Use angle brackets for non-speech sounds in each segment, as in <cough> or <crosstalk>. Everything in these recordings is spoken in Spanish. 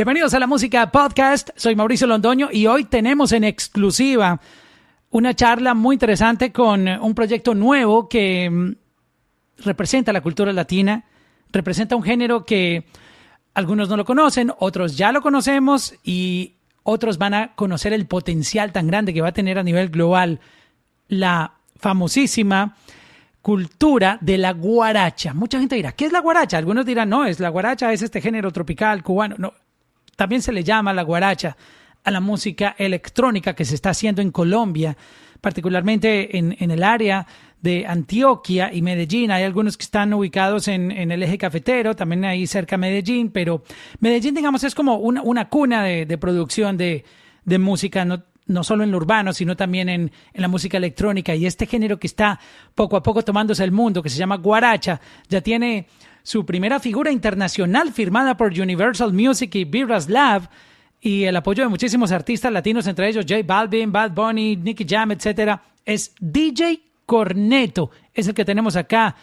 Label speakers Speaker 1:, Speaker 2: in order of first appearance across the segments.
Speaker 1: Bienvenidos a la Música Podcast. Soy Mauricio Londoño y hoy tenemos en exclusiva una charla muy interesante con un proyecto nuevo que mm, representa la cultura latina, representa un género que algunos no lo conocen, otros ya lo conocemos y otros van a conocer el potencial tan grande que va a tener a nivel global la famosísima cultura de la guaracha. Mucha gente dirá, ¿qué es la guaracha? Algunos dirán, no, es la guaracha, es este género tropical cubano. No, también se le llama la guaracha a la música electrónica que se está haciendo en Colombia, particularmente en, el área de Antioquia y Medellín. Hay algunos que están ubicados en, el eje cafetero, también ahí cerca de Medellín, pero Medellín, digamos, es como una, cuna de, producción de, música, no, solo en lo urbano, sino también en, en, la música electrónica. Y este género que está poco a poco tomándose el mundo, que se llama guaracha, ya tiene su primera figura internacional firmada por Universal Music y Vibras Lab y el apoyo de muchísimos artistas latinos, entre ellos J Balvin, Bad Bunny, Nicky Jam, etcétera, es DJ Corneto, es el que tenemos acá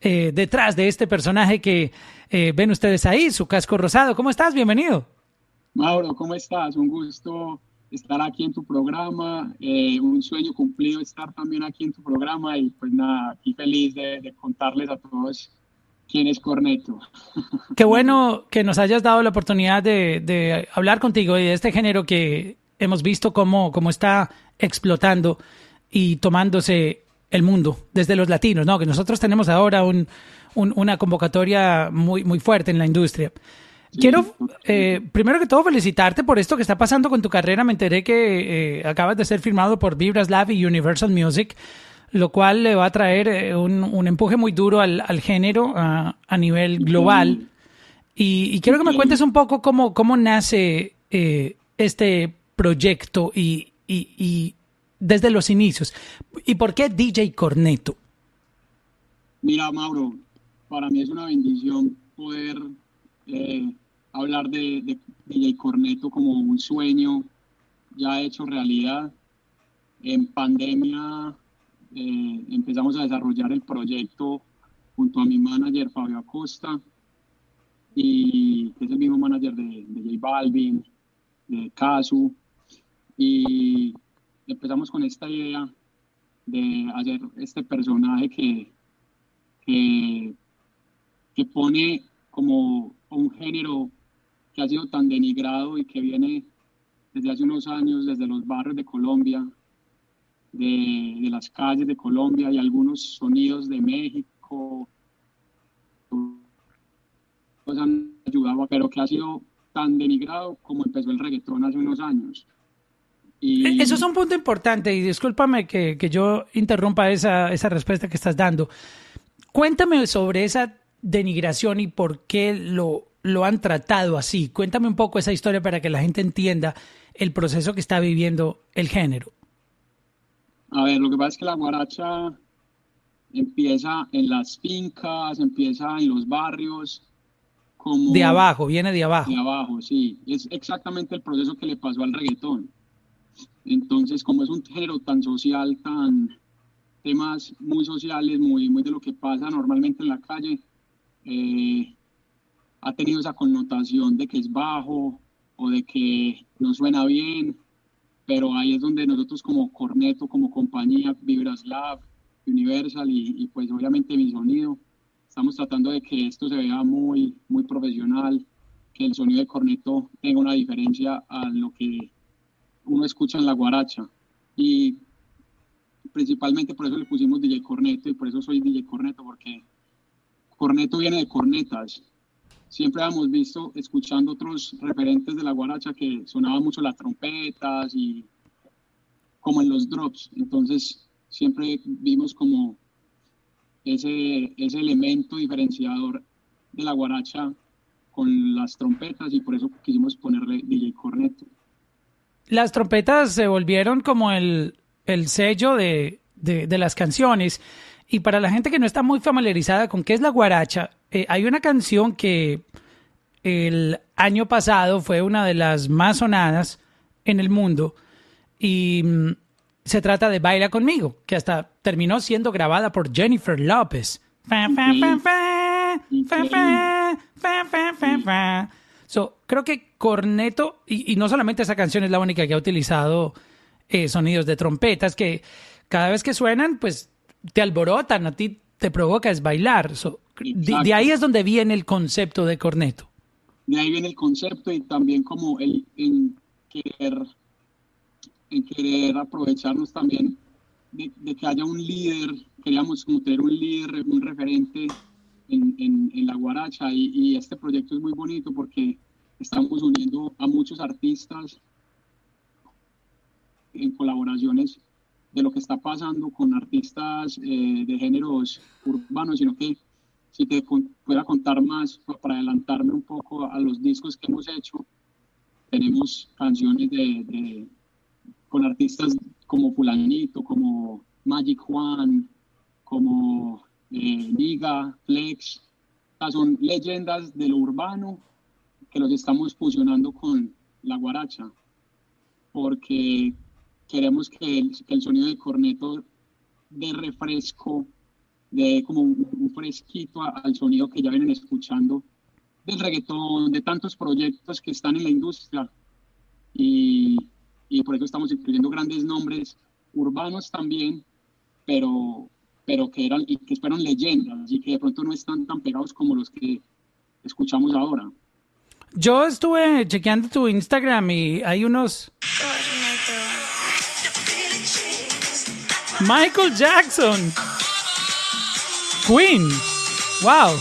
Speaker 1: eh, detrás de este personaje que eh, ven ustedes ahí, su casco rosado. ¿Cómo estás? Bienvenido.
Speaker 2: Mauro, ¿cómo estás? Un gusto estar aquí en tu programa, eh, un sueño cumplido estar también aquí en tu programa y pues nada, aquí feliz de, de contarles a todos quién es Corneto. <laughs>
Speaker 1: Qué bueno que nos hayas dado la oportunidad de, hablar contigo y de este género que hemos visto cómo, cómo está explotando y tomándose el mundo desde los latinos, ¿no? Que nosotros tenemos ahora un, una convocatoria muy, muy fuerte en la industria. Quiero, eh, primero que todo, felicitarte por esto que está pasando con tu carrera. Me enteré que eh, acabas de ser firmado por Vibras Lab y Universal Music lo cual le va a traer eh, un, empuje muy duro al, género a, nivel global. Y, quiero que me cuentes un poco cómo, cómo nace eh, este proyecto y, desde los inicios. ¿Y por qué DJ Corneto?
Speaker 2: Mira, Mauro, para mí es una bendición poder eh, hablar de, de DJ Corneto como un sueño ya hecho realidad. En pandemia eh, empezamos a desarrollar el proyecto junto a mi manager Fabio Acosta, y que es el mismo manager de, de J Balvin, de Casu, y empezamos con esta idea de hacer este personaje que, que, que pone como un género que ha sido tan denigrado y que viene desde hace unos años, desde los barrios de Colombia, de, las calles de Colombia y algunos sonidos de México nos han ayudado, pero que ha sido tan denigrado como empezó el reggaetón hace unos años.
Speaker 1: Y... E, eso es un punto importante y discúlpame que, que yo interrumpa esa, esa respuesta que estás dando. Cuéntame sobre esa denigración y por qué lo, lo han tratado así. Cuéntame un poco esa historia para que la gente entienda el proceso que está viviendo el género.
Speaker 2: A ver, lo que pasa es que la guaracha empieza en las fincas, empieza en los barrios.
Speaker 1: Como de abajo, viene de abajo.
Speaker 2: De abajo, sí. Es exactamente el proceso que le pasó al reggaetón. Entonces, como es un género tan social, tan temas muy sociales, muy, muy de lo que pasa normalmente en la calle, eh, ha tenido esa connotación de que es bajo o de que no suena bien pero ahí es donde nosotros como Corneto, como compañía, Vibras Lab, Universal y, pues obviamente mi sonido, estamos tratando de que esto se vea muy, muy profesional, que el sonido de Corneto tenga una diferencia a lo que uno escucha en la guaracha. Y principalmente por eso le pusimos DJ Corneto y por eso soy DJ Corneto, porque Corneto viene de cornetas, siempre hemos visto, escuchando otros referentes de la guaracha, que sonaban mucho las trompetas y como en los drops. Entonces, siempre vimos como ese, ese elemento diferenciador de la guaracha con las trompetas y por eso quisimos ponerle DJ Corneto.
Speaker 1: Las trompetas se volvieron como el, el sello de, de, de las canciones. Y para la gente que no está muy familiarizada con qué es la guaracha, eh, hay una canción que el año pasado fue una de las más sonadas en el mundo y mm, se trata de Baila conmigo, que hasta terminó siendo grabada por Jennifer López. So, creo que Corneto, y, no solamente esa canción es la única que ha utilizado eh, sonidos de trompetas, que cada vez que suenan, pues te alborotan, a ti te provoca es bailar. de, ahí es donde viene el concepto de corneto.
Speaker 2: De ahí viene el concepto y también como el en querer, en querer aprovecharnos también de, que haya un líder, queríamos tener un líder, un referente en, en, la guaracha y, y, este proyecto es muy bonito porque estamos uniendo a muchos artistas en colaboraciones de lo que está pasando con artistas eh, de géneros urbanos, sino que si te pueda contar más para adelantarme un poco a los discos que hemos hecho, tenemos canciones de, con artistas como Fulanito, como Magic Juan, como eh, Niga, Flex, son leyendas de lo urbano que los estamos fusionando con la guaracha, porque queremos que el, sonido de corneto de refresco, de como un, fresquito al sonido que ya vienen escuchando del reggaetón, de tantos proyectos que están en la industria. Y, y por eso estamos incluyendo grandes nombres urbanos también, pero, pero que eran y que fueron leyendas y que de pronto no están tan pegados como los que escuchamos ahora.
Speaker 1: Yo estuve chequeando tu Instagram y hay unos Michael Jackson. Queen. Wow.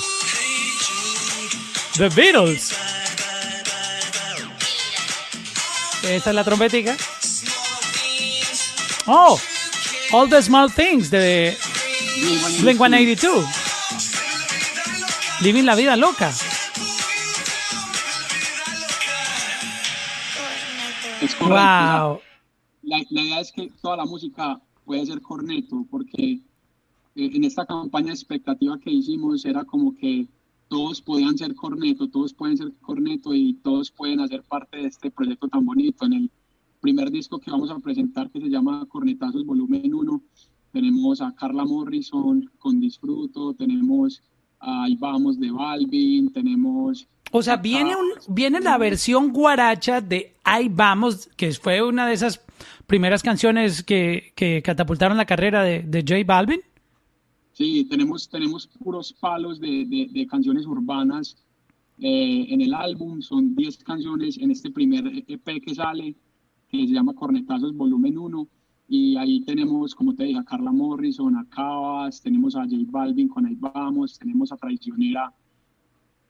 Speaker 1: The Beatles. Esta es la trompetica. Oh, All the Small Things de Blink 182. Living la vida loca.
Speaker 2: wow. la, idea es que toda la música puede ser corneto, porque eh, en esta campaña expectativa que hicimos era como que todos podían ser corneto, todos pueden ser corneto y todos pueden hacer parte de este proyecto tan bonito. En el primer disco que vamos a presentar, que se llama Cornetazos Volumen 1, tenemos a Carla Morrison con Disfruto, tenemos a Ahí Vamos de Balvin, tenemos...
Speaker 1: O sea, viene, un, viene la versión guaracha de Ahí Vamos, que fue una de esas primeras canciones que, que catapultaron la carrera de, de J Balvin?
Speaker 2: Sí, tenemos, tenemos puros palos de, de, canciones urbanas eh, en el álbum. Son 10 canciones en este primer EP que sale, que se llama Cornetazos Volumen 1. Y ahí tenemos, como te dije, a Carla Morrison, a Cabas, tenemos a J Balvin con Ahí Vamos, tenemos a Traicionera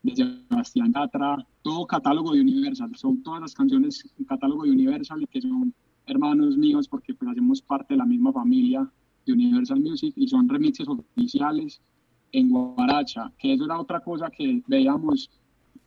Speaker 2: de Sebastián Yatra, todo catálogo de Universal. Son todas las canciones catálogo de Universal que son hermanos míos porque pues hacemos parte de la misma familia de Universal Music y son remixes oficiales en Guaracha, que eso era otra cosa que veíamos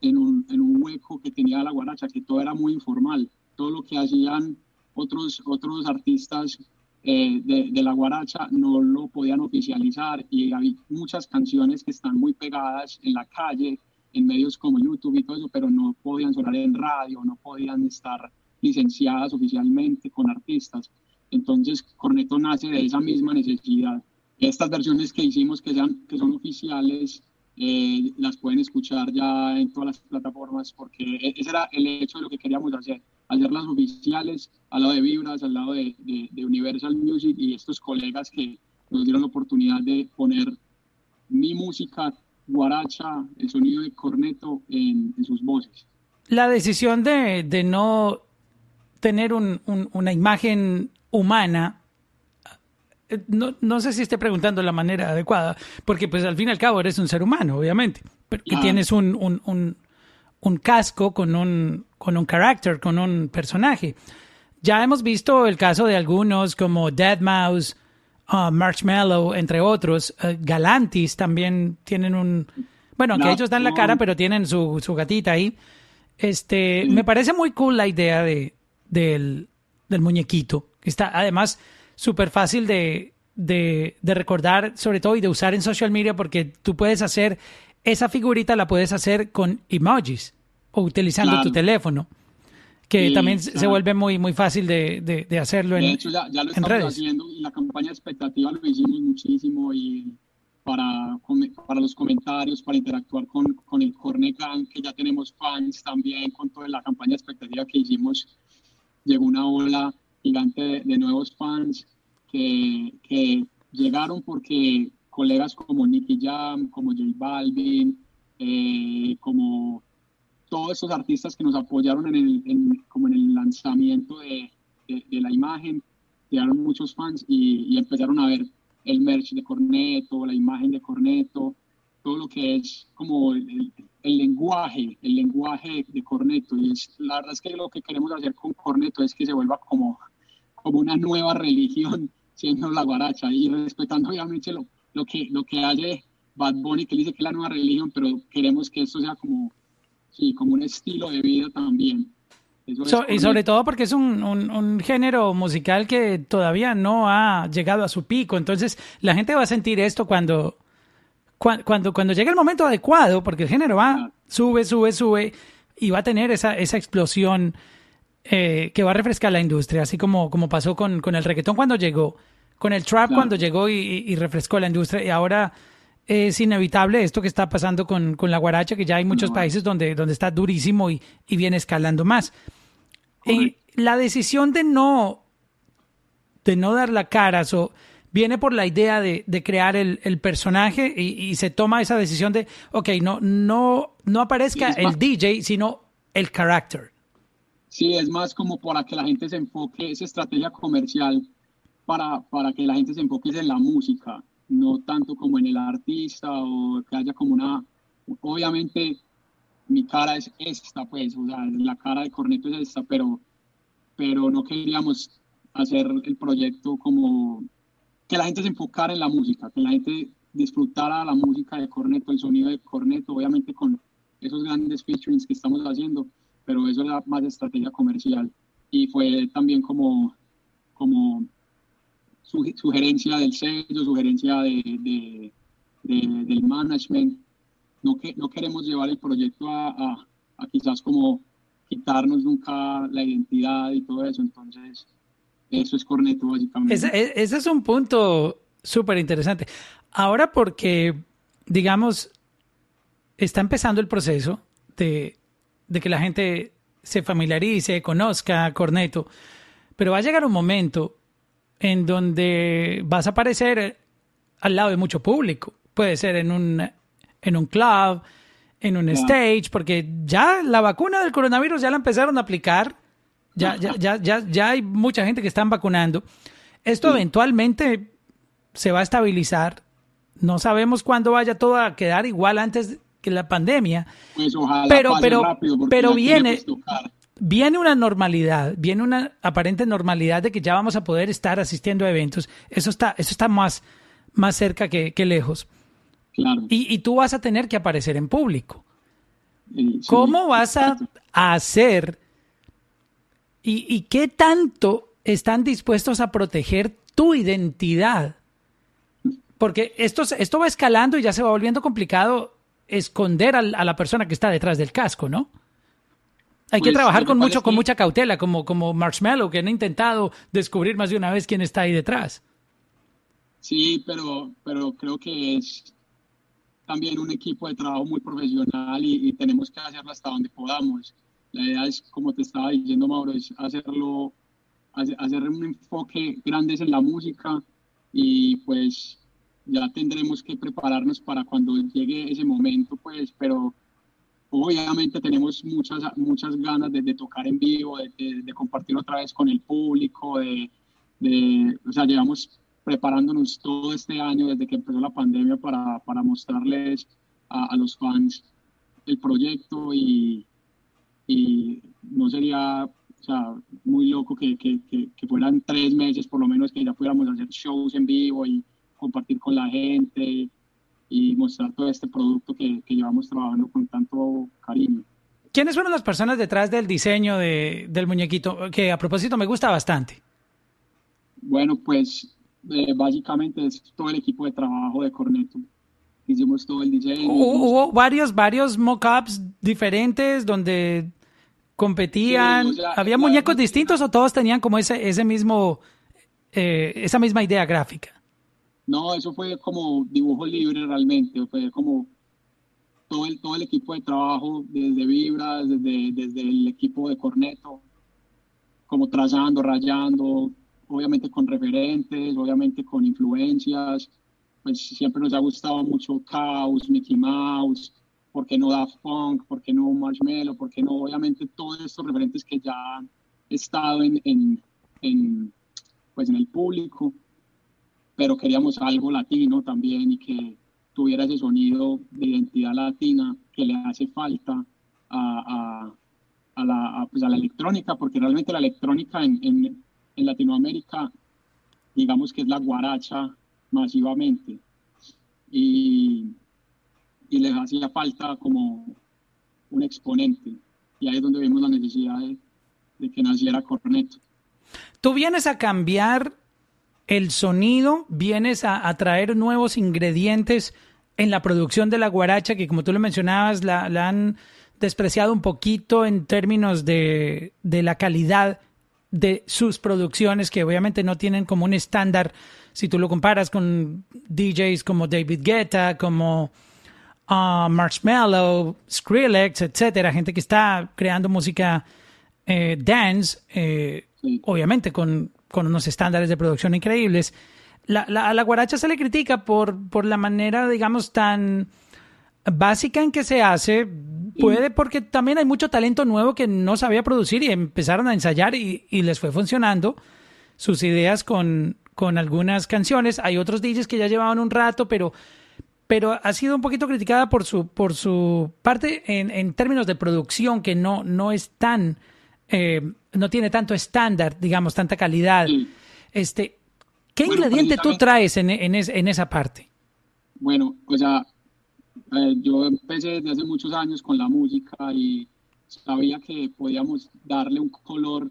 Speaker 2: en un, en un hueco que tenía la Guaracha, que todo era muy informal, todo lo que hacían otros, otros artistas eh, de, la guaracha no lo podían oficializar y hay muchas canciones que están muy pegadas en la calle, en medios como YouTube y todo eso, pero no podían sonar en radio, no podían estar licenciadas oficialmente con artistas. Entonces, Corneto nace de esa misma necesidad. Estas versiones que hicimos que, sean, que son oficiales, eh, las pueden escuchar ya en todas las plataformas, porque e-, ese era el hecho de lo que queríamos hacer, hacerlas oficiales al lado de Vibras, al lado de, de, Universal Music y estos colegas que nos dieron la oportunidad de poner mi música, guaracha, el sonido de corneto en, en sus voces.
Speaker 1: La decisión de, de no tener una imagen humana, eh, no, no, sé si esté preguntando la manera adecuada, porque pues al fin y al cabo eres un ser humano, obviamente, pero que tienes un, un, un, casco con un, con un carácter, con un personaje. Ya hemos visto el caso de algunos como Dead Mouse, uh, Marshmallow, entre otros. Uh, Galantis también tienen un... Bueno, que ellos dan la cara, pero tienen su, su gatita ahí. Este, me parece muy cool la idea de, del, del muñequito. Está además súper fácil de, de, recordar, sobre todo, y de usar en social media, porque tú puedes hacer esa figurita, la puedes hacer con emojis o utilizando tu teléfono. Que también se vuelve muy, muy fácil de, de, hacerlo
Speaker 2: en De hecho, ya, lo estamos haciendo y la campaña expectativa lo hicimos muchísimo y, para, para los comentarios, para interactuar con, con el Corne que ya tenemos fans también, con toda la campaña expectativa que hicimos. Llegó una ola gigante de, nuevos fans que, llegaron porque colegas como Nicky Jam, como J Balvin, eh, como todos esos artistas que nos apoyaron en el, como en el lanzamiento de, la imagen, llegaron muchos fans y, y empezaron a ver el merch de Corneto, la imagen de Corneto, todo lo que es como el, lenguaje, el lenguaje de Corneto. Y es, la verdad es que lo que queremos hacer con Corneto es que se vuelva como, como una nueva religión, <laughs> siendo la guaracha y respetando obviamente lo, lo, que, lo que hace Bad Bunny, que dice que es la nueva religión, pero queremos que esto sea como, sí, como un estilo de vida también
Speaker 1: y sobre todo porque es un, un, género musical que todavía no ha llegado a su pico. Entonces la gente va a sentir esto cuando, cuando, cuando, llegue el momento adecuado, porque el género va, sube, sube, sube, y va a tener esa, esa explosión eh, que va a refrescar la industria, así como, como pasó con, con el reggaetón cuando llegó, con el trap cuando llegó y, y, refrescó la industria. Y ahora es inevitable esto que está pasando con, con la guaracha, que ya hay muchos países donde, donde está durísimo y, y viene escalando más. Y la decisión de no, de no dar la cara, so, viene por la idea de, de crear el, el personaje y, y, se toma esa decisión de, ok, no, no, no aparezca el DJ, sino el character.
Speaker 2: Sí, es más como para que la gente se enfoque, esa estrategia comercial para, para que la gente se enfoque en la música no tanto como en el artista o que haya como una, obviamente mi cara es esta, pues, o sea, la cara de Corneto es esta, pero, pero no queríamos hacer el proyecto como que la gente se enfocara en la música, que la gente disfrutara la música de Corneto, el sonido de Corneto, obviamente con esos grandes featurings que estamos haciendo, pero eso era más estrategia comercial y fue también como, como sugerencia del sello, sugerencia de, del management. No, que, no queremos llevar el proyecto a, quizás como quitarnos nunca la identidad y todo eso. Entonces, eso es Corneto básicamente.
Speaker 1: Ese, e, ese es un punto súper interesante. Ahora porque, digamos, está empezando el proceso de, de que la gente se familiarice, conozca Corneto, pero va a llegar un momento en donde vas a aparecer al lado de mucho público. Puede ser en un, en un club, en un stage, porque ya la vacuna del coronavirus ya la empezaron a aplicar. Ya, ya, ya, ya, ya hay mucha gente que están vacunando. Esto eventualmente se va a estabilizar. No sabemos cuándo vaya todo a quedar igual antes que la pandemia.
Speaker 2: Pues ojalá
Speaker 1: pero, pero, pero viene, viene una normalidad, viene una aparente normalidad de que ya vamos a poder estar asistiendo a eventos. Eso está, eso está más, más cerca que, lejos. Y, tú vas a tener que aparecer en público. ¿Cómo vas a, hacer y, y, qué tanto están dispuestos a proteger tu identidad? Porque esto, esto va escalando y ya se va volviendo complicado esconder a la persona que está detrás del casco, ¿no? Hay que pues, trabajar con mucho, con mucha cautela, como, como Marshmallow, que han intentado descubrir más de una vez quién está ahí detrás.
Speaker 2: Sí, pero, pero creo que es también un equipo de trabajo muy profesional y, tenemos que hacerlo hasta donde podamos. La idea es, como te estaba diciendo Mauro, es hacerlo, hacer un enfoque grande en la música y pues ya tendremos que prepararnos para cuando llegue ese momento, pues, pero obviamente tenemos muchas, muchas ganas de, tocar en vivo, de, compartir otra vez con el público, de, o sea, llevamos preparándonos todo este año desde que empezó la pandemia para, para mostrarles a, los fans el proyecto y, y no sería o sea, muy loco que, que, que, fueran tres meses por lo menos que ya pudiéramos hacer shows en vivo y compartir con la gente y mostrar todo este producto que, que llevamos trabajando con tanto cariño.
Speaker 1: ¿Quiénes fueron las personas detrás del diseño de, del muñequito? Que a propósito me gusta bastante.
Speaker 2: Bueno, pues eh, básicamente es todo el equipo de trabajo de Corneto. Hicimos todo el diseño.
Speaker 1: Hubo, varios, varios mock-ups diferentes donde competían. ¿Había muñecos distintos o todos tenían como ese, ese mismo, eh, esa misma idea gráfica?
Speaker 2: No, eso fue como dibujo libre realmente, fue como todo el, todo el equipo de trabajo, desde Vibras, desde, desde el equipo de Corneto, como trazando, rayando, obviamente con referentes, obviamente con influencias, pues siempre nos ha gustado mucho Chaos, Mickey Mouse, ¿por qué no Daft Punk? ¿Por qué no Marshmello? ¿Por qué no? Obviamente todos estos referentes que ya han estado en, en, en, pues en el público, pero queríamos algo latino también y que tuviera ese sonido de identidad latina que le hace falta a, a, la, pues a la, electrónica, porque realmente la electrónica en, en, en, Latinoamérica, digamos que es la guaracha masivamente. Y, les hacía falta como un exponente. Y ahí es donde vimos la necesidad de, que naciera Corneto.
Speaker 1: Tú vienes a cambiar el sonido, vienes a, traer nuevos ingredientes en la producción de la guaracha, que como tú lo mencionabas, la, han despreciado un poquito en términos de, la calidad de sus producciones, que obviamente no tienen como un estándar, si tú lo comparas con DJs como David Guetta, como uh, Marshmallow, Skrillex, etcétera, gente que está creando música eh, dance, eh, obviamente con con unos estándares de producción increíbles. La, a la guaracha se le critica por, por la manera, digamos, tan básica en que se hace. Puede porque también hay mucho talento nuevo que no sabía producir y empezaron a ensayar y, les fue funcionando sus ideas con, con algunas canciones. Hay otros DJs que ya llevaban un rato, pero, pero ha sido un poquito criticada por su, por su parte en, en términos de producción, que no, no es tan eh, no tiene tanto estándar, digamos, tanta calidad. Este, ¿Qué ingrediente tú traes en, en, en, esa parte?
Speaker 2: Bueno, o sea, eh, yo empecé desde hace muchos años con la música y sabía que podíamos darle un color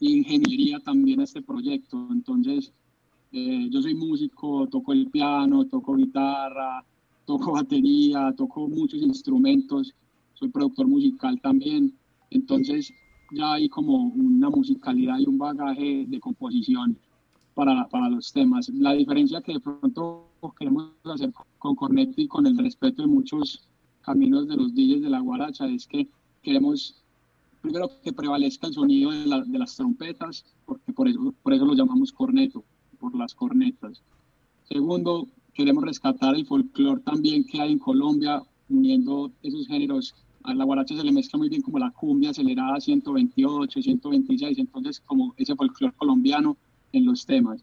Speaker 2: ingeniería también a este proyecto. Entonces, eh, yo soy músico, toco el piano, toco guitarra, toco batería, toco muchos instrumentos, soy productor musical también. Entonces, ya hay como una musicalidad y un bagaje de composición para, para los temas. La diferencia que de pronto queremos hacer con Corneto y con el respeto de muchos caminos de los DJs de la guaracha es que queremos primero que prevalezca el sonido de, de, las trompetas, porque por eso, por eso lo llamamos corneto, por las cornetas. Segundo, queremos rescatar el folclore también que hay en Colombia, uniendo esos géneros a la guaracha se le mezcla muy bien como la cumbia acelerada 128, 126, entonces como ese folclore colombiano en los temas.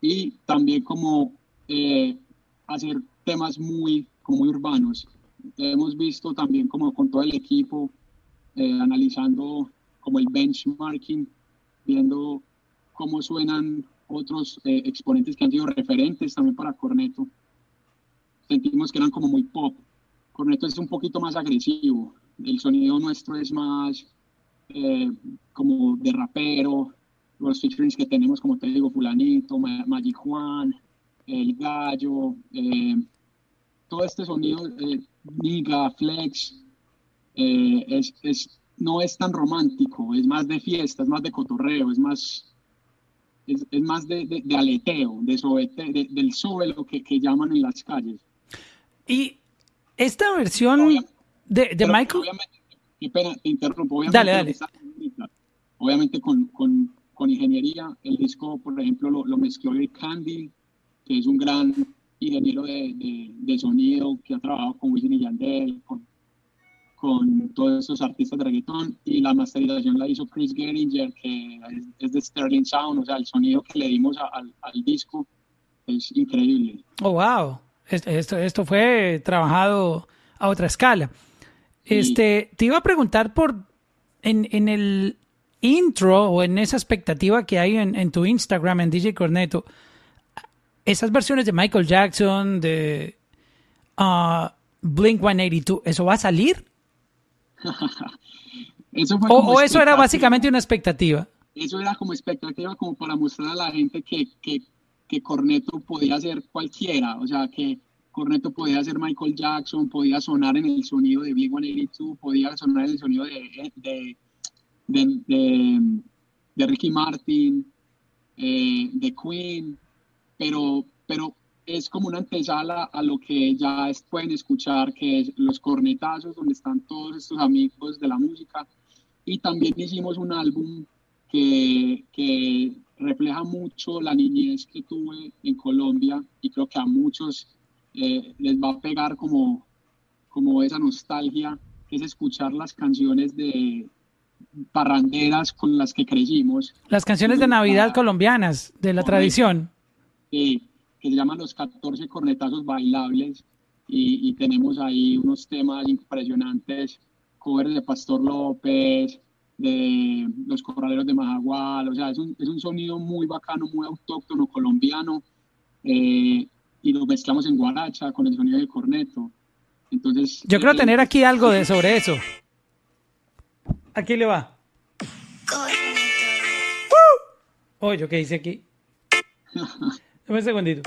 Speaker 2: Y también como eh, hacer temas muy, como muy urbanos. Hemos visto también como con todo el equipo, eh, analizando como el benchmarking, viendo cómo suenan otros eh, exponentes que han sido referentes también para Corneto. Sentimos que eran como muy pop, Corneto es un poquito más agresivo. El sonido nuestro es más eh, como de rapero. Los featurings que tenemos, como te digo, Fulanito, Magic Juan, El Gallo, eh, todo este sonido, eh, Niga, Flex, eh, es, es, no es tan romántico, es más de fiesta, es más de cotorreo, es más, es, es más de, de, aleteo, de, del suelo que, que llaman en las calles.
Speaker 1: Y esta versión de, de Michael.
Speaker 2: Obviamente, te interrumpo. Obviamente,
Speaker 1: dale, dale.
Speaker 2: Obviamente con, con, con, ingeniería, el disco, por ejemplo, lo, lo mezcló Eric Candy, que es un gran ingeniero de, de, sonido que ha trabajado con Wisin y Yandel, con, con todos esos artistas de reggaetón, y la masterización la hizo Chris Geringer, que es, de Sterling Sound, o sea, el sonido que le dimos al, al disco es increíble.
Speaker 1: Oh, wow. Esto, esto fue trabajado a otra escala. Este, te iba a preguntar por en, en, el intro o en esa expectativa que hay en, en, tu Instagram, en DJ Corneto, esas versiones de Michael Jackson, de uh, Blink 182, ¿eso va a salir? <laughs>
Speaker 2: eso
Speaker 1: o, eso era básicamente una expectativa.
Speaker 2: Eso era como expectativa, como para mostrar a la gente que, que que Corneto podía ser cualquiera, o sea, que Corneto podía ser Michael Jackson, podía sonar en el sonido de Big 182, podía sonar en el sonido de, de, de, Ricky Martin, eh, de Queen, pero, pero es como una antesala a lo que ya pueden escuchar, que es los cornetazos, donde están todos estos amigos de la música. Y también hicimos un álbum que, que refleja mucho la niñez que tuve en Colombia y creo que a muchos eh, les va a pegar como, como esa nostalgia, que es escuchar las canciones de parranderas con las que crecimos.
Speaker 1: Las canciones de Navidad colombianas, de la tradición.
Speaker 2: Sí, que se llaman los 14 cornetazos bailables y, tenemos ahí unos temas impresionantes, covers de Pastor López, de los corraleros de Majagual, o sea, es un, es un sonido muy bacano, muy autóctono colombiano, eh, y lo mezclamos en guaracha con el sonido del corneto. Entonces,
Speaker 1: yo creo eh, tener aquí algo de sobre eso. Aquí le va. Oye, ¿qué dice aquí? <laughs> Dame un segundito.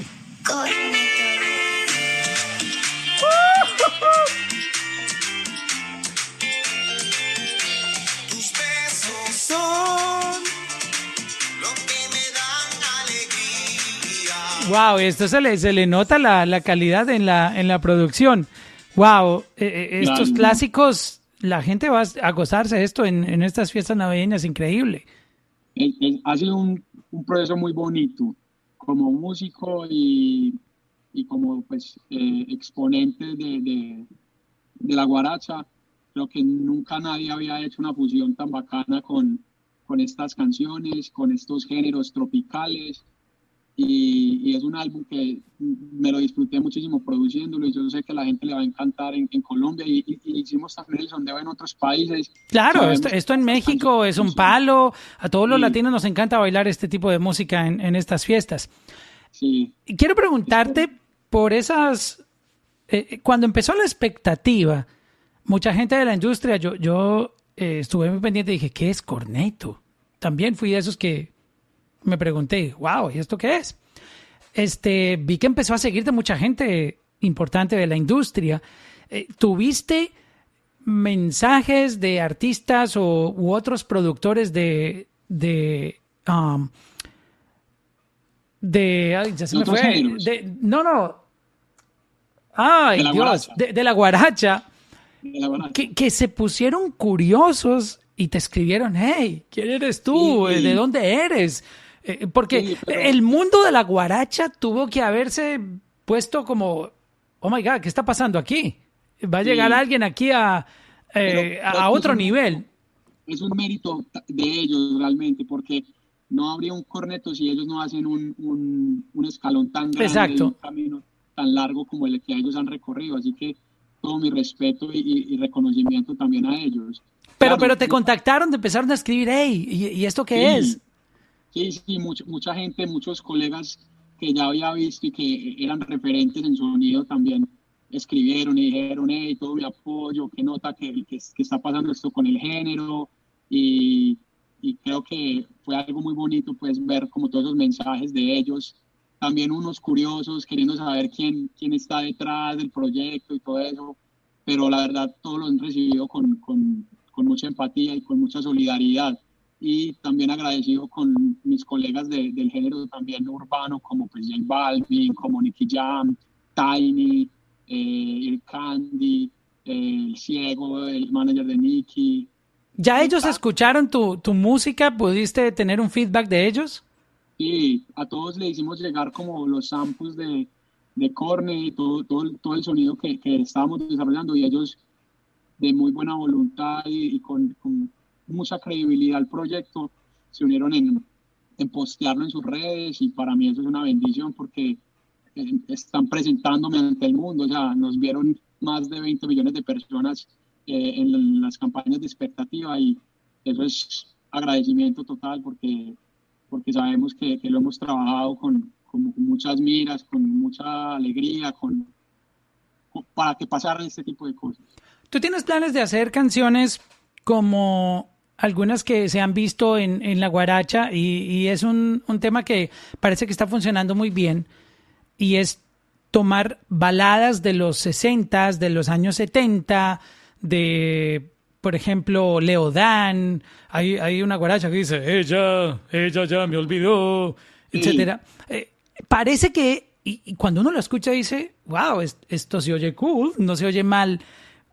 Speaker 3: Tus besos son lo que me dan alegría.
Speaker 1: Wow, esto se le, se le nota la, la calidad en la, en la producción. Wow, eh, eh, estos clásicos, la gente va a gozarse de esto en, en estas fiestas navideñas, increíble.
Speaker 2: ha sido un, un proceso muy bonito como músico y, y como pues eh, exponente de, de, de, la guaracha, creo que nunca nadie había hecho una fusión tan bacana con, con estas canciones, con estos géneros tropicales. Y, y, es un álbum que me lo disfruté muchísimo produciéndolo y yo sé que a la gente le va a encantar en, en Colombia y, y, hicimos también el sondeo en otros países.
Speaker 1: Claro, esto, esto, en México es un palo, a todos los latinos nos encanta bailar este tipo de música en, en estas fiestas.
Speaker 2: Sí.
Speaker 1: Y quiero preguntarte por esas, eh, eh, cuando empezó la expectativa, mucha gente de la industria, yo, yo eh, estuve muy pendiente y dije, ¿qué es corneto? También fui de esos que me pregunté, wow, ¿y esto qué es? Este, vi que empezó a seguirte mucha gente importante de la industria. Eh, ¿Tuviste mensajes de artistas o, u otros productores de, de, um, de, ay, ya se me fue, de, no, no, ay, de Dios, de, de, la guaracha, que, que se pusieron curiosos y te escribieron, hey, ¿quién eres tú? Sí. ¿De dónde eres? Eh, porque sí, pero... el mundo de la guaracha tuvo que haberse puesto como, oh my God, ¿qué está pasando aquí? Va a llegar alguien aquí a, eh, pero, a otro
Speaker 2: es un,
Speaker 1: nivel.
Speaker 2: Es un mérito de ellos realmente, porque no habría un corneto si ellos no hacen un, un, un escalón tan grande,
Speaker 1: Exacto.
Speaker 2: un camino tan largo como el que ellos han recorrido. Así que todo mi respeto y, y reconocimiento también a ellos.
Speaker 1: Pero, claro, pero te contactaron, te empezaron a escribir, hey, ¿y, y esto qué
Speaker 2: sí,
Speaker 1: es?
Speaker 2: Sí, sí, mucha, mucha gente, muchos colegas que ya había visto y que eran referentes en sonido también escribieron y dijeron, hey, todo mi apoyo, qué nota que, que, que está pasando esto con el género y, y, creo que fue algo muy bonito pues ver como todos esos mensajes de ellos, también unos curiosos queriendo saber quién, quién está detrás del proyecto y todo eso, pero la verdad todos lo han recibido con, con, con mucha empatía y con mucha solidaridad y también agradecido con mis colegas de, del género también urbano como pues J Balvin, como Nicky Jam, Tiny, eh, el Candy, eh, el Ciego, el manager de Nicky.
Speaker 1: ¿Ya ellos escucharon tu, tu música? ¿Pudiste tener un feedback de ellos?
Speaker 2: Sí, a todos le hicimos llegar como los samples de, de Corne y todo, todo, todo el sonido que, que estábamos desarrollando y ellos de muy buena voluntad y, y con, con mucha credibilidad al proyecto, se unieron en, en, postearlo en sus redes y para mí eso es una bendición porque eh, están presentándome ante el mundo, o sea, nos vieron más de 20 millones de personas eh, en las campañas de expectativa y eso es agradecimiento total porque, porque sabemos que, que lo hemos trabajado con, con, muchas miras, con mucha alegría, con, con, para que pasaran este tipo de cosas.
Speaker 1: ¿Tú tienes planes de hacer canciones como algunas que se han visto en, en la guaracha y, y es un, un, tema que parece que está funcionando muy bien y es tomar baladas de los 60, de los años 70, de, por ejemplo, Leodán, hay, hay una guaracha que dice, ella, ella ya me olvidó, etcétera. Eh, parece que y, y cuando uno lo escucha dice, wow, es- esto se oye cool, no se oye mal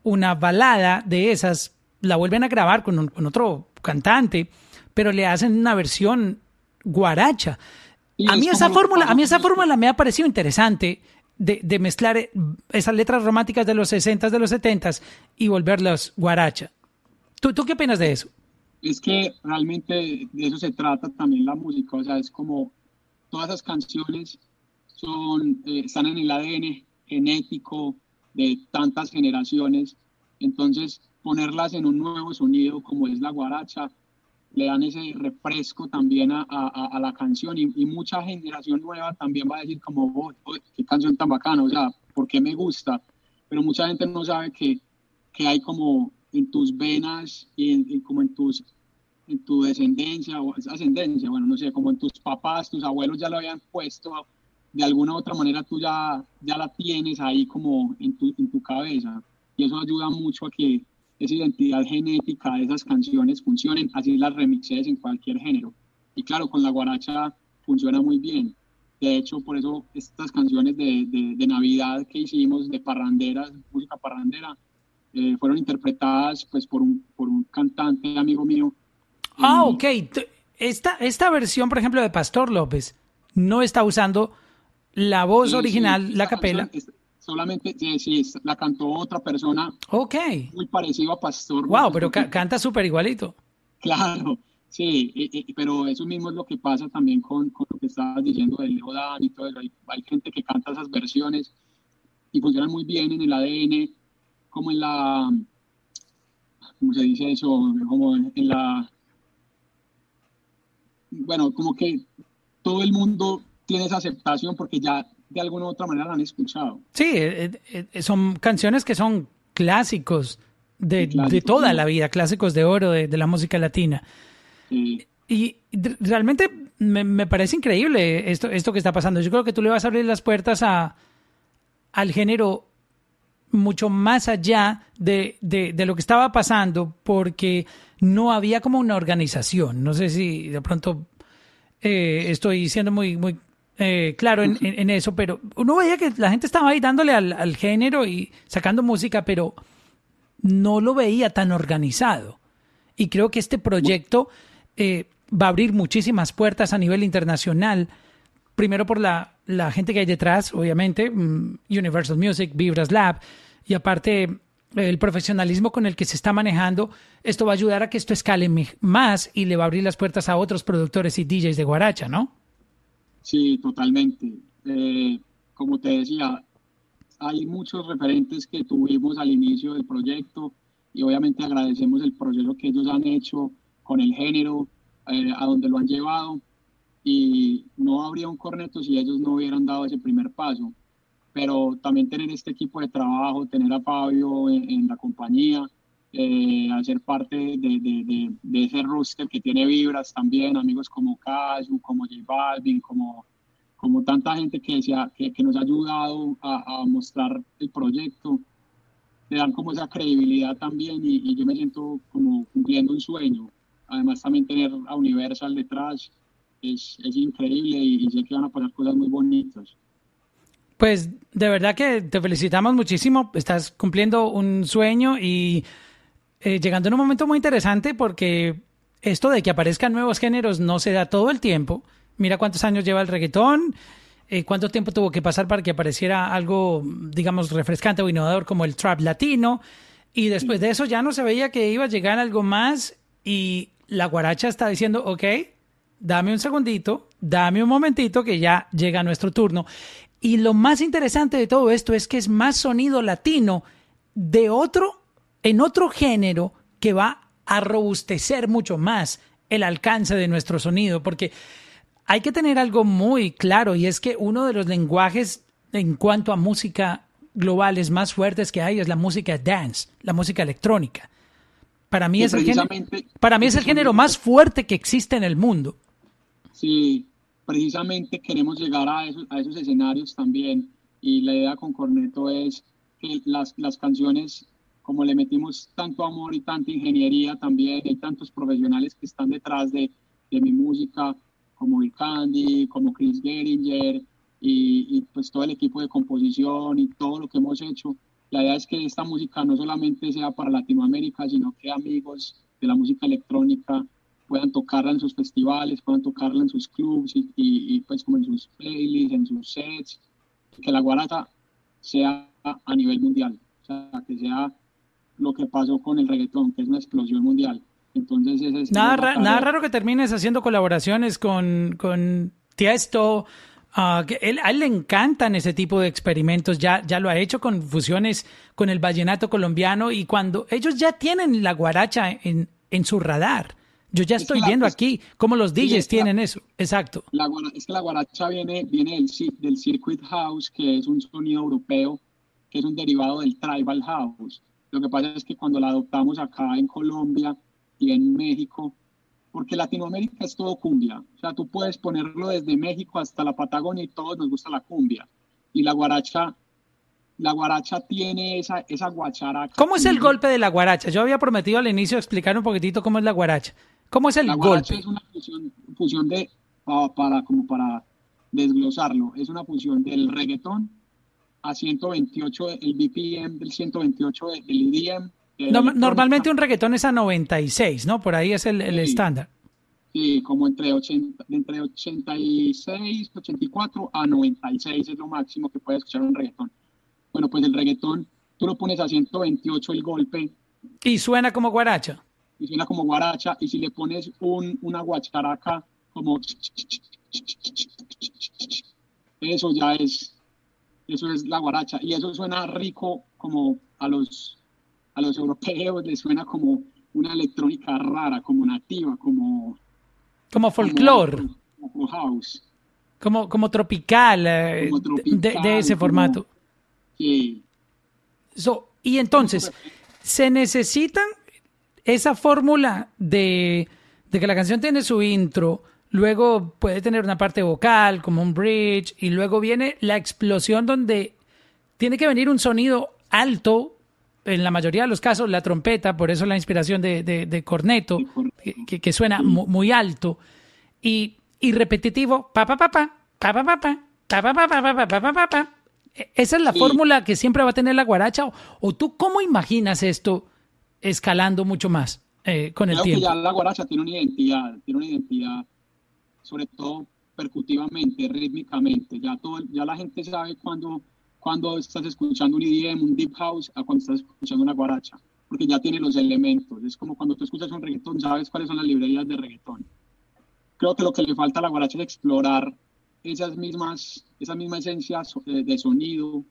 Speaker 1: una balada de esas, la vuelven a grabar con, un- con otro cantante, pero le hacen una versión guaracha. A mí esa fórmula, a mí esa fórmula me ha parecido interesante de, de mezclar eh, esas letras románticas de los 60 de los 70 y volverlas guaracha. ¿Tú, ¿Tú qué opinas de eso?
Speaker 2: Es que realmente de eso se trata también la música, o sea, es como todas esas canciones son, eh, están en el ADN genético de tantas generaciones, entonces ponerlas en un nuevo sonido como es la guaracha, le dan ese refresco también a, a- a la canción y, y mucha generación nueva también va a decir como, "Oh, oh, qué canción tan bacana, o sea, ¿por qué me gusta? Pero mucha gente no sabe que, que hay como en tus venas y, en- y como en tus en tu descendencia o ascendencia, bueno, no sé, como en tus papás, tus abuelos ya lo habían puesto, de alguna u otra manera tú ya, ya la tienes ahí como en tu, en tu cabeza. Y eso ayuda mucho a que esa identidad genética de esas canciones funcionen, así las remixes en cualquier género. Y claro, con la guaracha funciona muy bien. De hecho, por eso estas canciones de, de, de Navidad que hicimos, de parranderas, música parrandera, eh, fueron interpretadas pues por un, por un cantante amigo mío.
Speaker 1: Ah, ok. Esta, esta versión, por ejemplo, de Pastor López, no está usando la voz
Speaker 2: Sí,
Speaker 1: original,
Speaker 2: sí,
Speaker 1: la capela.
Speaker 2: canción solamente, sí, sí, es- la cantó otra persona
Speaker 1: Ok.
Speaker 2: muy parecido a Pastor.
Speaker 1: Wow, pero ca- canta súper igualito.
Speaker 2: Claro, sí, y- y- pero eso mismo es lo que pasa también con, con lo que estabas diciendo del Leo Dan y todo eso. Hay, hay gente que canta esas versiones y funcionan muy bien en el ADN, como en la, ¿cómo se dice eso? Como en la, bueno, como que todo el mundo tiene esa aceptación porque ya de alguna u otra manera la han escuchado.
Speaker 1: Sí, eh, eh, son canciones que son clásicos de,
Speaker 2: Sí, clásicos,
Speaker 1: de toda la vida, clásicos de oro de, de la música latina.
Speaker 2: Eh,
Speaker 1: Y realmente me, me parece increíble esto, esto que está pasando. Yo creo que tú le vas a abrir las puertas a, al género mucho más allá de, de, de lo que estaba pasando porque no había como una organización. No sé si de pronto eh, estoy siendo muy, muy eh, claro en, en- en eso, pero uno veía que la gente estaba ahí dándole al, al género y sacando música, pero no lo veía tan organizado. Y creo que este proyecto eh, va a abrir muchísimas puertas a nivel internacional. Primero por la, la gente que hay detrás, obviamente, mm, Universal Music, Vibras Lab, y aparte el profesionalismo con el que se está manejando, esto va a ayudar a que esto escale más y le va a abrir las puertas a otros productores y DJs de Guaracha, ¿no?
Speaker 2: Sí, totalmente. Eh, como te decía, hay muchos referentes que tuvimos al inicio del proyecto y obviamente agradecemos el proceso que ellos han hecho con el género, eh, a donde lo han llevado y no habría un corneto si ellos no hubieran dado ese primer paso. Pero también tener este equipo de trabajo, tener a Fabio en, en la compañía, eh, hacer parte de, de, de, de ese roster que tiene vibras también, amigos como Casu, como J Balvin, como, como tanta gente que, que, que nos ha ayudado a, a mostrar el proyecto, le dan como esa credibilidad también y, y yo me siento como cumpliendo un sueño. Además también tener a Universal detrás es, es increíble y, y sé que van a pasar cosas muy bonitas.
Speaker 1: Pues de verdad que te felicitamos muchísimo. Estás cumpliendo un sueño y eh, llegando en un momento muy interesante porque esto de que aparezcan nuevos géneros no se da todo el tiempo. Mira cuántos años lleva el reggaetón, eh, cuánto tiempo tuvo que pasar para que apareciera algo, digamos, refrescante o innovador como el trap latino. Y después de eso ya no se veía que iba a llegar algo más y la guaracha está diciendo, ok, dame un segundito, dame un momentito que ya llega nuestro turno. Y lo más interesante de todo esto es que es más sonido latino de otro, en otro género que va a robustecer mucho más el alcance de nuestro sonido, porque hay que tener algo muy claro y es que uno de los lenguajes en cuanto a música globales más fuertes que hay es la música dance, la música electrónica. Para mí, es el, género, para mí es el género más fuerte que existe en el mundo.
Speaker 2: Sí, precisamente queremos llegar a esos, a esos escenarios también y la idea con Corneto es que las, las canciones, como le metimos tanto amor y tanta ingeniería también, hay tantos profesionales que están detrás de, de mi música, como el Candy, como Chris Geringer, y, y, pues todo el equipo de composición y todo lo que hemos hecho. La idea es que esta música no solamente sea para Latinoamérica, sino que amigos de la música electrónica puedan tocarla en sus festivales, puedan tocarla en sus clubs y, y, y pues como en sus playlists, en sus sets, que la guaracha sea a nivel mundial, o sea, que sea lo que pasó con el reggaetón, que es una explosión mundial. Entonces, ese es
Speaker 1: nada, ra nada raro que termines haciendo colaboraciones con, con Tiesto. Uh, que él, a él le encantan ese tipo de experimentos, ya, ya lo ha hecho con fusiones con el vallenato colombiano y cuando ellos ya tienen la guaracha en, en su radar. Yo ya estoy viendo aquí cómo los DJs sí, tienen la, eso. Exacto.
Speaker 2: La, es que la guaracha viene, viene del, del Circuit House, que es un sonido europeo, que es un derivado del Tribal House. Lo que pasa es que cuando la adoptamos acá en Colombia y en México, porque Latinoamérica es todo cumbia. O sea, tú puedes ponerlo desde México hasta la Patagonia y todos nos gusta la cumbia. Y la guaracha, la guaracha tiene esa, esa guacharaca.
Speaker 1: ¿Cómo es el golpe de la guaracha? Yo había prometido al inicio explicar un poquitito cómo es la guaracha. ¿Cómo es el
Speaker 2: la
Speaker 1: golpe?
Speaker 2: es una fusión, fusión de, uh, para, como para desglosarlo, es una fusión del reggaetón a 128, el BPM del 128 del EDM.
Speaker 1: No, normalmente un reggaetón es a 96, ¿no? Por ahí es el, el
Speaker 2: sí.
Speaker 1: estándar.
Speaker 2: Sí, como entre, 80, entre 86, 84 a 96 es lo máximo que puede escuchar un reggaetón. Bueno, pues el reggaetón, tú lo pones a 128 el golpe.
Speaker 1: Y suena como guaracha.
Speaker 2: Y suena como guaracha. Y si le pones un, una guacharaca como... Eso ya es eso es la guaracha y eso suena rico como a los a los europeos les suena como una electrónica rara como nativa como
Speaker 1: como folclore.
Speaker 2: como, como, house.
Speaker 1: Como como tropical, eh,
Speaker 2: como tropical
Speaker 1: de, de, ese formato.
Speaker 2: sí.
Speaker 1: so, y entonces se necesitan esa fórmula de, de que la canción tiene su intro Luego puede tener una parte vocal, como un bridge, y luego viene la explosión donde tiene que venir un sonido alto, en la mayoría de los casos la trompeta, por eso la inspiración de, de, de corneto, que, que, suena muy alto, y, y repetitivo, pa pa pa pa, pa pa pa pa, pa pa pa pa pa pa pa pa. Esa es la sí. fórmula que siempre va a tener la guaracha, o, o, tú cómo imaginas esto escalando mucho más eh, con el
Speaker 2: Creo
Speaker 1: tiempo.
Speaker 2: Que ya la guaracha tiene una identidad, tiene una identidad sobre todo percutivamente, rítmicamente. Ya, todo, ya la gente sabe cuando, cuando estás escuchando un EDM, un deep house, a cuando estás escuchando una guaracha, porque ya tiene los elementos. Es como cuando tú escuchas un reggaetón, sabes cuáles son las librerías de reggaetón. Creo que lo que le falta a la guaracha es explorar esas mismas, esa misma esencia de sonido,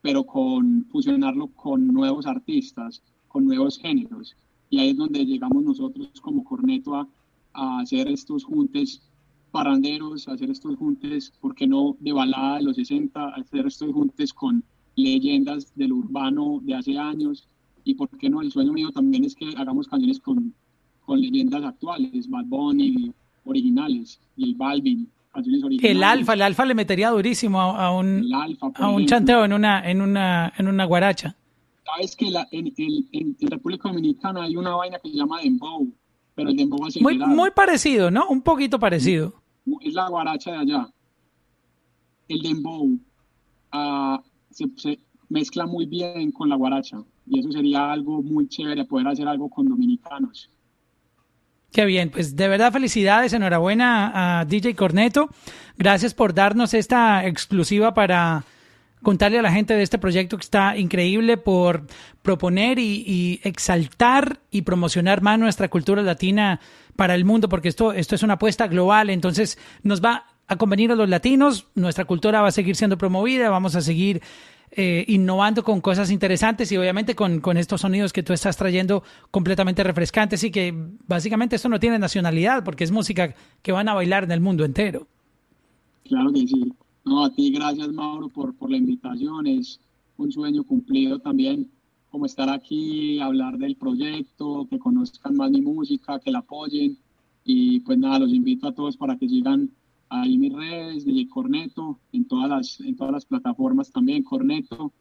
Speaker 2: pero con fusionarlo con nuevos artistas, con nuevos géneros. Y ahí es donde llegamos nosotros como corneto a, a hacer estos juntes parranderos, hacer estos juntes, ¿por qué no de balada de los 60, hacer estos juntes con leyendas del urbano de hace años? Y por qué no, el sueño mío también es que hagamos canciones con, con leyendas actuales, Bad Bunny, originales, y el Balvin, canciones originales.
Speaker 1: El Alfa, el Alfa le metería durísimo a, a un,
Speaker 2: alfa,
Speaker 1: a un chanteo en una, en una, en una guaracha.
Speaker 2: Sabes que la, en, en, en, República Dominicana hay una vaina que se llama Dembow, pero el dembow
Speaker 1: muy, muy parecido, ¿no? Un poquito parecido.
Speaker 2: Es la guaracha de allá. El dembow uh, se, se, mezcla muy bien con la guaracha y eso sería algo muy chévere, poder hacer algo con dominicanos.
Speaker 1: Qué bien, pues de verdad felicidades, enhorabuena a DJ Corneto. Gracias por darnos esta exclusiva para contarle a la gente de este proyecto que está increíble por proponer y, exaltar y promocionar más nuestra cultura latina para el mundo, porque esto, esto es una apuesta global, entonces nos va a convenir a los latinos, nuestra cultura va a seguir siendo promovida, vamos a seguir eh, innovando con cosas interesantes y obviamente con, con estos sonidos que tú estás trayendo completamente refrescantes y que básicamente esto no tiene nacionalidad, porque es música que van a bailar en el mundo entero.
Speaker 2: Claro que sí. No, a ti gracias Mauro por, por la invitación, es un sueño cumplido también como estar aquí, hablar del proyecto, que conozcan más mi música, que la apoyen y pues nada, los invito a todos para que sigan ahí mis redes, DJ Corneto, en todas las, en todas las plataformas también, Corneto,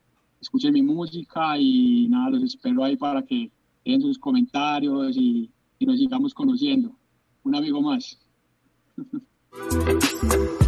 Speaker 2: escuchen mi música y nada, los espero ahí para que den sus comentarios y, y nos sigamos conociendo. Un amigo más. <laughs>